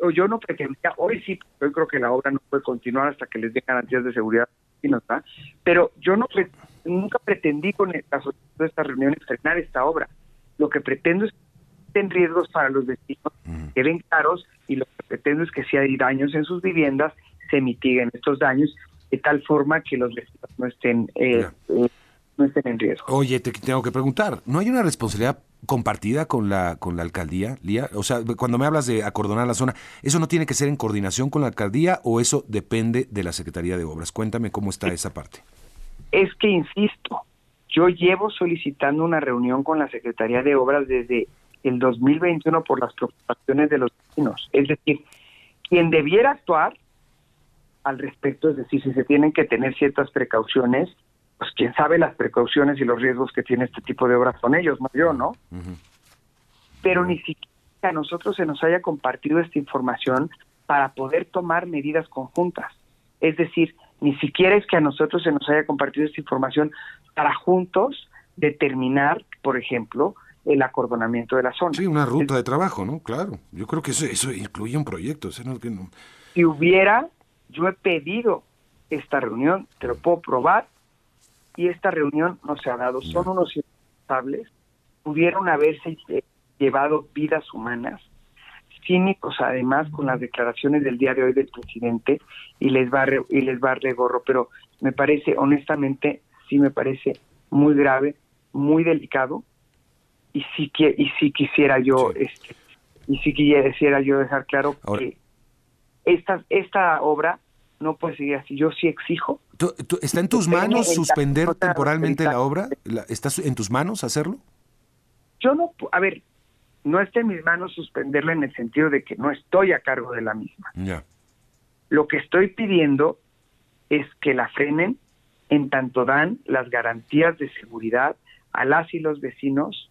o yo no pretendía, hoy sí, yo creo que la obra no puede continuar hasta que les den garantías de seguridad, pero yo no nunca pretendí con la solicitud de estas reuniones frenar esta obra. Lo que pretendo es que estén riesgos para los vecinos, mm. queden claros, y lo que pretendo es que si hay daños en sus viviendas, se mitiguen estos daños de tal forma que los vecinos no estén eh, no estén en riesgo. Oye, te tengo que preguntar, ¿no hay una responsabilidad compartida con la con la alcaldía, Lía? O sea, cuando me hablas de acordonar la zona, ¿eso no tiene que ser en coordinación con la alcaldía o eso depende de la Secretaría de Obras? Cuéntame cómo está esa parte. Es que, insisto, yo llevo solicitando una reunión con la Secretaría de Obras desde el 2021 por las preocupaciones de los vecinos. Es decir, quien debiera actuar al respecto, es decir, si se tienen que tener ciertas precauciones, pues quién sabe las precauciones y los riesgos que tiene este tipo de obras con ellos, no yo, ¿no? Pero ni siquiera a nosotros se nos haya compartido esta información para poder tomar medidas conjuntas. Es decir, ni siquiera es que a nosotros se nos haya compartido esta información para juntos determinar, por ejemplo, el acordonamiento de la zona. Sí, una ruta de trabajo, ¿no? Claro. Yo creo que eso, eso incluye un proyecto. Si hubiera, yo he pedido esta reunión, te lo puedo probar, y esta reunión no se ha dado. Son unos irresponsables, pudieron haberse eh, llevado vidas humanas, cínicos además con las declaraciones del día de hoy del presidente y les va a y les va a regorro, pero me parece honestamente sí me parece muy grave, muy delicado y sí que y sí quisiera yo este y sí quisiera yo dejar claro que esta esta obra no puede seguir así. Yo sí exijo. está en tus manos suspender temporalmente la obra? ¿Está en tus manos hacerlo? Yo no, a ver, no está en mis manos suspenderla en el sentido de que no estoy a cargo de la misma. Ya. Lo que estoy pidiendo es que la frenen en tanto dan las garantías de seguridad a las y los vecinos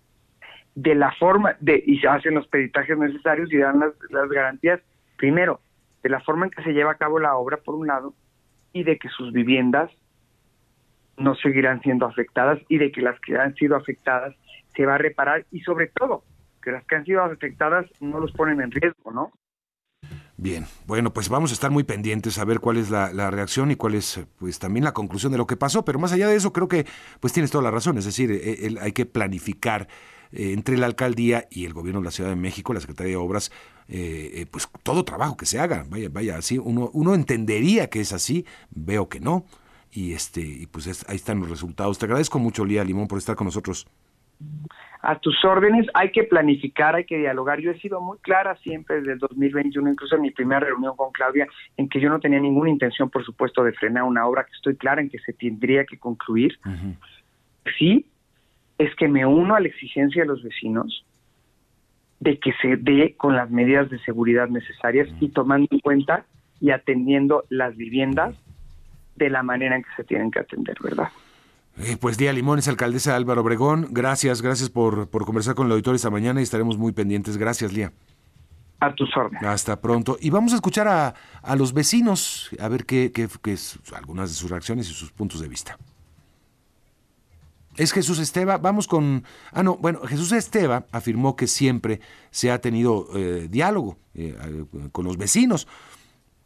de la forma de y se hacen los peritajes necesarios y dan las, las garantías primero de la forma en que se lleva a cabo la obra, por un lado, y de que sus viviendas no seguirán siendo afectadas y de que las que han sido afectadas se va a reparar y sobre todo que las que han sido afectadas no los ponen en riesgo, ¿no? Bien, bueno, pues vamos a estar muy pendientes a ver cuál es la, reacción y cuál es pues también la conclusión de lo que pasó, pero más allá de eso creo que pues tienes toda la razón, es decir, eh, hay que planificar eh, entre la alcaldía y el gobierno de la Ciudad de México, la Secretaría de Obras, eh, pues todo trabajo que se haga, vaya, vaya, así uno, uno entendería que es así, veo que no, y este, y pues ahí están los resultados. Te agradezco mucho, Lía Limón, por estar con nosotros a tus órdenes, hay que planificar, hay que dialogar. Yo he sido muy clara siempre desde el 2021, incluso en mi primera reunión con Claudia, en que yo no tenía ninguna intención, por supuesto, de frenar una obra que estoy clara en que se tendría que concluir. Sí, es que me uno a la exigencia de los vecinos de que se dé con las medidas de seguridad necesarias y tomando en cuenta y atendiendo las viviendas de la manera en que se tienen que atender, ¿verdad? Eh, pues Día Limones, alcaldesa Álvaro Obregón, gracias, gracias por, por conversar con el auditorio esta mañana y estaremos muy pendientes. Gracias, Lía. A tus órdenes. Hasta pronto. Y vamos a escuchar a, a los vecinos, a ver qué, qué, qué es, algunas de sus reacciones y sus puntos de vista. Es Jesús Esteba, vamos con... Ah, no, bueno, Jesús Esteba afirmó que siempre se ha tenido eh, diálogo eh, con los vecinos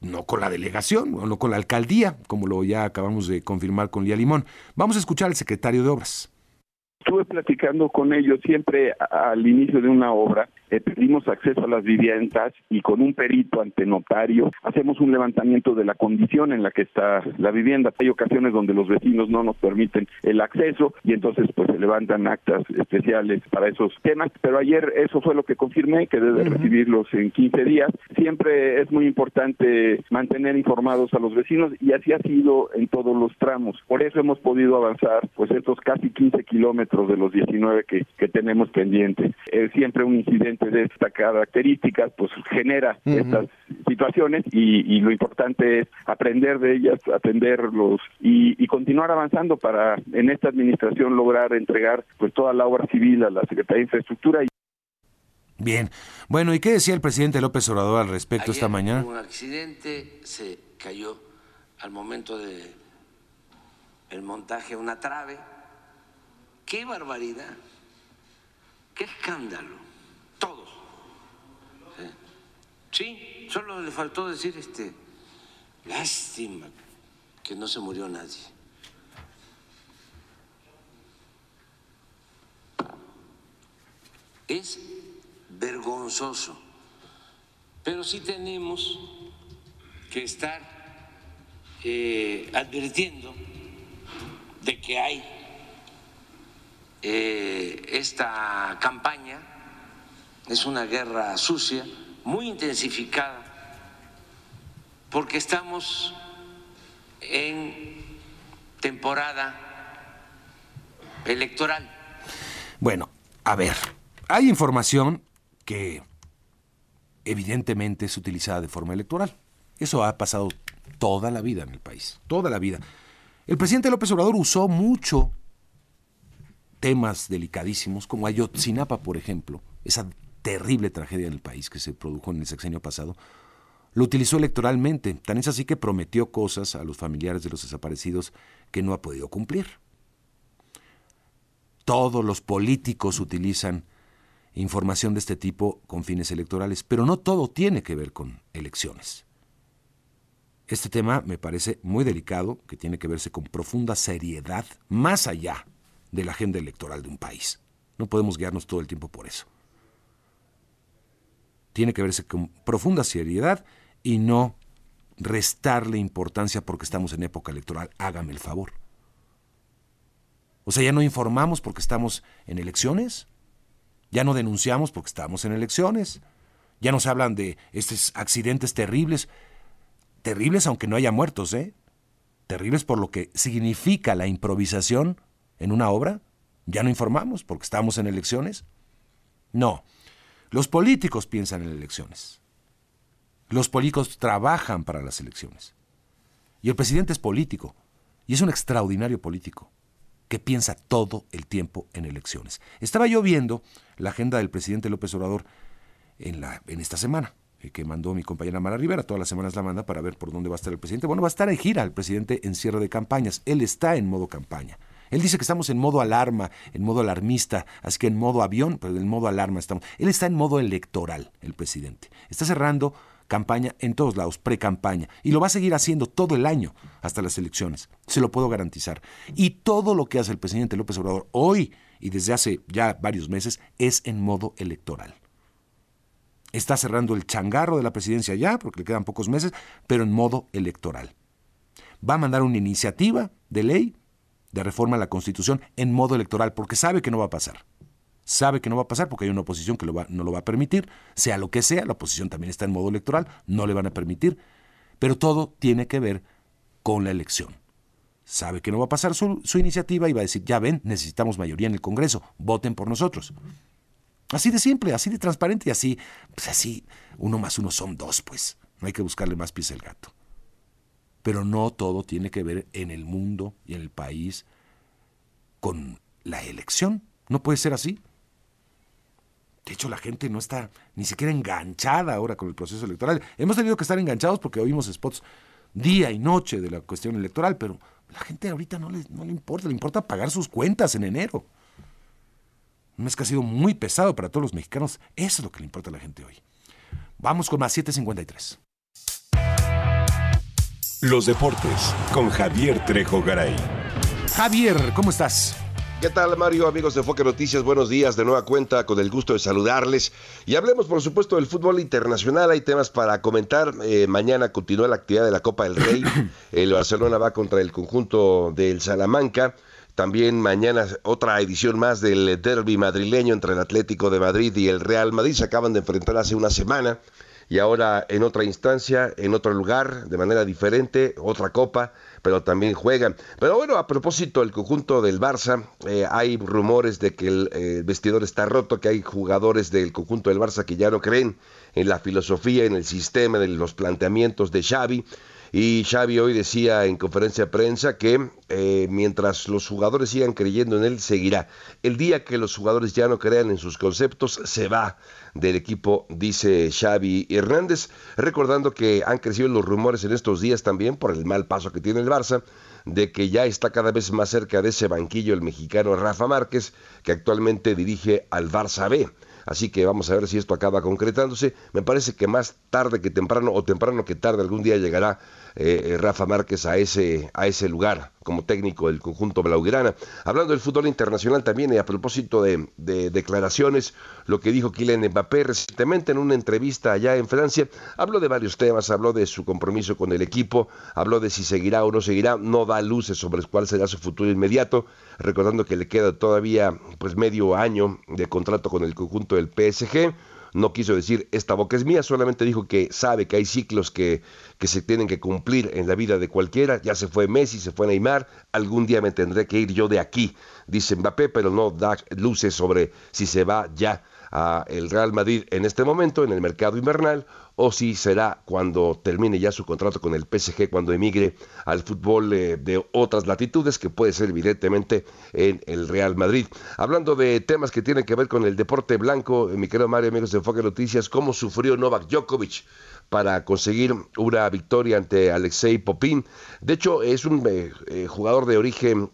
no con la delegación o no con la alcaldía, como lo ya acabamos de confirmar con Lía Limón. Vamos a escuchar al secretario de Obras. Estuve platicando con ellos siempre al inicio de una obra eh, pedimos acceso a las viviendas y con un perito ante notario hacemos un levantamiento de la condición en la que está la vivienda. Hay ocasiones donde los vecinos no nos permiten el acceso y entonces pues se levantan actas especiales para esos temas, pero ayer eso fue lo que confirmé, que debe recibirlos en 15 días. Siempre es muy importante mantener informados a los vecinos y así ha sido en todos los tramos. Por eso hemos podido avanzar pues estos casi 15 kilómetros de los 19 que, que tenemos pendientes. Es siempre un incidente de esta característica, pues genera estas situaciones y, lo importante es aprender de ellas, atenderlos y, continuar avanzando para en esta administración lograr entregar pues toda la obra civil a la Secretaría de Infraestructura. Bien, bueno, ¿y qué decía el presidente López Obrador al respecto esta mañana? Un accidente se cayó al momento de el montaje una trave. ¡Qué barbaridad! ¡Qué escándalo! Sí, solo le faltó decir este, lástima que no se murió nadie. Es vergonzoso, pero sí tenemos que estar eh, advirtiendo de que hay eh, esta campaña, es una guerra sucia, muy intensificada, porque estamos en temporada electoral. Bueno, a ver, hay información que evidentemente es utilizada de forma electoral. Eso ha pasado toda la vida en el país, toda la vida. El presidente López Obrador usó mucho temas delicadísimos como Ayotzinapa, por ejemplo, esa terrible tragedia en el país que se produjo en el sexenio pasado, lo utilizó electoralmente. Tan es así que prometió cosas a los familiares de los desaparecidos que no ha podido cumplir. Todos los políticos utilizan información de este tipo con fines electorales, pero no todo tiene que ver con elecciones. Este tema me parece muy delicado, que tiene que verse con profunda seriedad, más allá de la agenda electoral de un país. No podemos guiarnos todo el tiempo por eso tiene que verse con profunda seriedad y no restarle importancia porque estamos en época electoral. Hágame el favor. O sea, ya no informamos porque estamos en elecciones, ya no denunciamos porque estamos en elecciones, ya nos hablan de estos accidentes terribles, terribles aunque no haya muertos, ¿eh? Terribles por lo que significa la improvisación en una obra, ya no informamos porque estamos en elecciones. No, los políticos piensan en elecciones. Los políticos trabajan para las elecciones. Y el presidente es político. Y es un extraordinario político que piensa todo el tiempo en elecciones. Estaba yo viendo la agenda del presidente López Obrador en, esta semana, eh, que mandó mi compañera Mara Rivera, todas las semanas la manda para ver por dónde va a estar el presidente. Bueno, va a estar en gira el presidente en cierre de campañas. Él está en modo campaña. Él dice que estamos en modo alarma, en modo alarmista, así que en modo avión, pero en modo alarma estamos. Él está en modo electoral, el presidente. Está cerrando campaña en todos lados, pre-campaña, y lo va a seguir haciendo todo el año hasta las elecciones, se lo puedo garantizar. Y todo lo que hace el presidente López Obrador hoy y desde hace ya varios meses es en modo electoral. Está cerrando el changarro de la presidencia ya, porque le quedan pocos meses, pero en modo electoral. Va a mandar una iniciativa de ley de reforma a la Constitución en modo electoral, porque sabe que no va a pasar. Sabe que no va a pasar porque hay una oposición que no lo va a permitir, sea lo que sea, la oposición también está en modo electoral, no le van a permitir, pero todo tiene que ver con la elección. Sabe que no va a pasar su, iniciativa y va a decir, ya ven, necesitamos mayoría en el Congreso, voten por nosotros. Así de simple, así de transparente y así, pues así, uno más uno son dos, pues. No hay que buscarle más pies al gato. Pero no todo tiene que ver en el mundo y en el país con la elección. No puede ser así. De hecho, la gente no está ni siquiera enganchada ahora con el proceso electoral. Hemos tenido que estar enganchados porque oímos spots día y noche de la cuestión electoral, pero la gente ahorita no le, no le importa, le importa pagar sus cuentas en enero. Un mes que ha sido muy pesado para todos los mexicanos. Eso es lo que le importa a la gente hoy. Vamos con más 753. Los deportes con Javier Trejo Garay. Javier, ¿cómo estás? ¿Qué tal, Mario? Amigos de Foque Noticias, buenos días. De nueva cuenta, con el gusto de saludarles. Y hablemos, por supuesto, del fútbol internacional. Hay temas para comentar. Eh, mañana continúa la actividad de la Copa del Rey. <coughs> El Barcelona va contra el conjunto del Salamanca. También mañana otra edición más del derby madrileño entre el Atlético de Madrid y el Real Madrid. Se acaban de enfrentar hace una semana y ahora en otra instancia, en otro lugar, de manera diferente, otra copa, pero también juegan. Pero bueno, a propósito del conjunto del Barça, eh, hay rumores de que el eh, vestidor está roto, que hay jugadores del conjunto del Barça que ya no creen en la filosofía, en el sistema, en los planteamientos de Xavi. Y Xavi hoy decía en conferencia de prensa que eh, mientras los jugadores sigan creyendo en él, seguirá. El día que los jugadores ya no crean en sus conceptos, se va del equipo, dice Xavi Hernández, recordando que han crecido los rumores en estos días también por el mal paso que tiene el Barça, de que ya está cada vez más cerca de ese banquillo el mexicano Rafa Márquez, que actualmente dirige al Barça B. Así que vamos a ver si esto acaba concretándose. Me parece que más tarde que temprano o temprano que tarde algún día llegará eh, eh, Rafa Márquez a ese, a ese lugar como técnico del conjunto blaugrana. Hablando del fútbol internacional también y a propósito de, declaraciones, lo que dijo Kylian Mbappé recientemente en una entrevista allá en Francia, habló de varios temas, habló de su compromiso con el equipo, habló de si seguirá o no seguirá, no da luces sobre cuál será su futuro inmediato, recordando que le queda todavía pues medio año de contrato con el conjunto del PSG no quiso decir esta boca es mía, solamente dijo que sabe que hay ciclos que, que se tienen que cumplir en la vida de cualquiera. Ya se fue Messi, se fue Neymar, algún día me tendré que ir yo de aquí, dice Mbappé, pero no da luces sobre si se va ya a el Real Madrid en este momento, en el mercado invernal, o si será cuando termine ya su contrato con el PSG, cuando emigre al fútbol eh, de otras latitudes, que puede ser evidentemente en el Real Madrid. Hablando de temas que tienen que ver con el deporte blanco, eh, mi querido Mario, amigos de Enfoque Noticias, ¿cómo sufrió Novak Djokovic? Para conseguir una victoria ante Alexei Popin. De hecho, es un eh, jugador de origen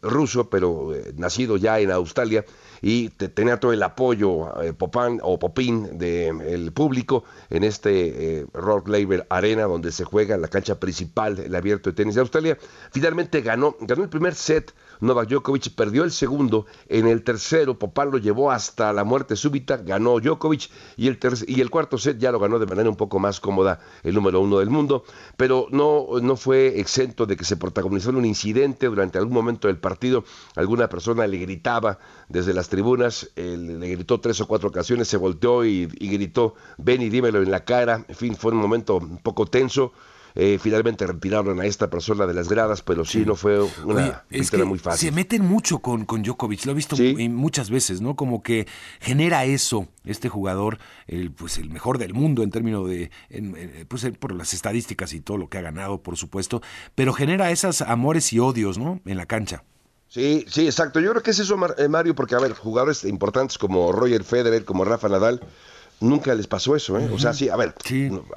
ruso, pero nacido ya en Australia y tenía todo el apoyo eh, Popán o Popín del público en este eh, Rock Laver Arena donde se juega la cancha principal el abierto de tenis de Australia. Finalmente ganó, ganó el primer set Novak Djokovic perdió el segundo, en el tercero Popán lo llevó hasta la muerte súbita, ganó Djokovic. Y el, cuarto set ya lo ganó de manera un poco más cómoda el número uno del mundo, pero no, no fue exento de que se protagonizó un incidente durante algún momento del partido, alguna persona le gritaba desde las tribunas, le gritó tres o cuatro ocasiones, se volteó y, y gritó, ven y dímelo en la cara, en fin, fue un momento un poco tenso. Eh, finalmente retiraron a esta persona de las gradas, pero sí, no fue una victoria muy fácil. Se meten mucho con, con Djokovic, lo he visto muchas veces, ¿no? Como que genera eso, este jugador, el, pues el mejor del mundo en términos de, pues por las estadísticas y todo lo que ha ganado, por supuesto, pero genera esos amores y odios, ¿no? En la cancha. Sí, sí, exacto. Yo creo que es eso, eh, Mario, porque, a ver, jugadores importantes como Roger Federer, como Rafa Nadal, nunca les pasó eso, ¿eh? O sea, sí, a ver,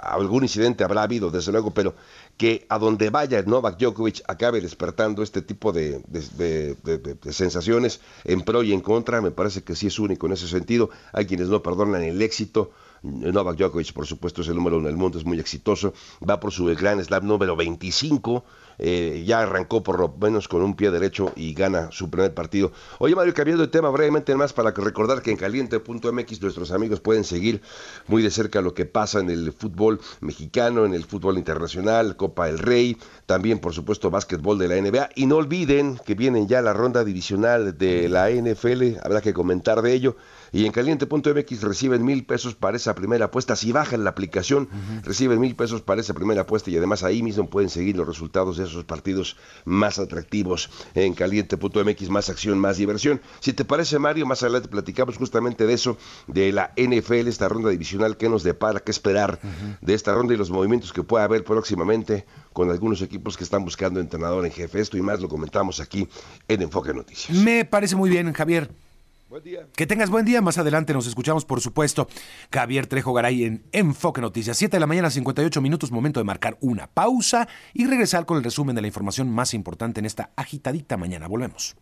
algún incidente habrá habido, desde luego, pero que a donde vaya Novak Djokovic acabe despertando este tipo de, sensaciones en pro y en contra, me parece que sí es único en ese sentido. Hay quienes no perdonan el éxito. Novak Djokovic, por supuesto, es el número uno del mundo, es muy exitoso. Va por su Gran Slam número 25 eh, ya arrancó por lo menos con un pie derecho y gana su primer partido. Oye, Mario, cambiando de tema brevemente más para recordar que en caliente.mx nuestros amigos pueden seguir muy de cerca lo que pasa en el fútbol mexicano, en el fútbol internacional, Copa del Rey, también por supuesto básquetbol de la NBA. Y no olviden que vienen ya la ronda divisional de la NFL, habrá que comentar de ello y en caliente.mx reciben mil pesos para esa primera apuesta. Si bajan la aplicación, reciben mil pesos para esa primera apuesta y además ahí mismo pueden seguir los resultados de esos partidos más atractivos en caliente.mx, más acción, más diversión. Si te parece, Mario, más adelante platicamos justamente de eso, de la NFL, esta ronda divisional, qué nos depara, qué esperar de esta ronda y los movimientos que pueda haber próximamente con algunos equipos que están buscando entrenador en jefe. Esto y más lo comentamos aquí en Enfoque Noticias. Me parece muy bien, Javier. Que tengas buen día. Más adelante nos escuchamos, por supuesto. Javier Trejo Garay en Enfoque Noticias. 7 de la mañana, 58 minutos. Momento de marcar una pausa y regresar con el resumen de la información más importante en esta agitadita mañana. Volvemos.